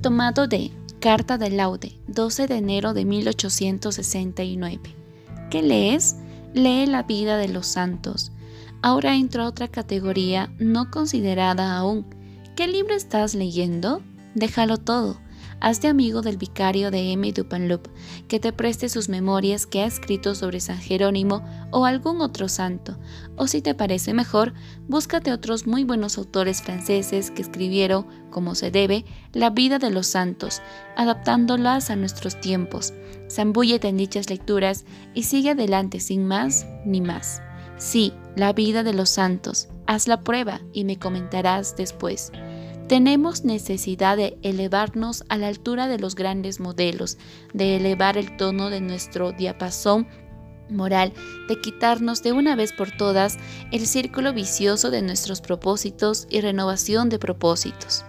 Tomado de Carta de Laude, 12 de enero de 1869. ¿Qué lees? Lee la vida de los santos. Ahora entro a otra categoría no considerada aún. ¿Qué libro estás leyendo? Déjalo todo Hazte amigo del vicario de M. Dupanloup, que te preste sus memorias que ha escrito sobre San Jerónimo o algún otro santo, o si te parece mejor, búscate otros muy buenos autores franceses que escribieron, como se debe, la vida de los santos, adaptándolas a nuestros tiempos. Zambúllete en dichas lecturas y sigue adelante sin más ni más. Sí, la vida de los santos. Haz la prueba y me comentarás después. Tenemos necesidad de elevarnos a la altura de los grandes modelos, de elevar el tono de nuestro diapasón moral, de quitarnos de una vez por todas el círculo vicioso de nuestros propósitos y renovación de propósitos.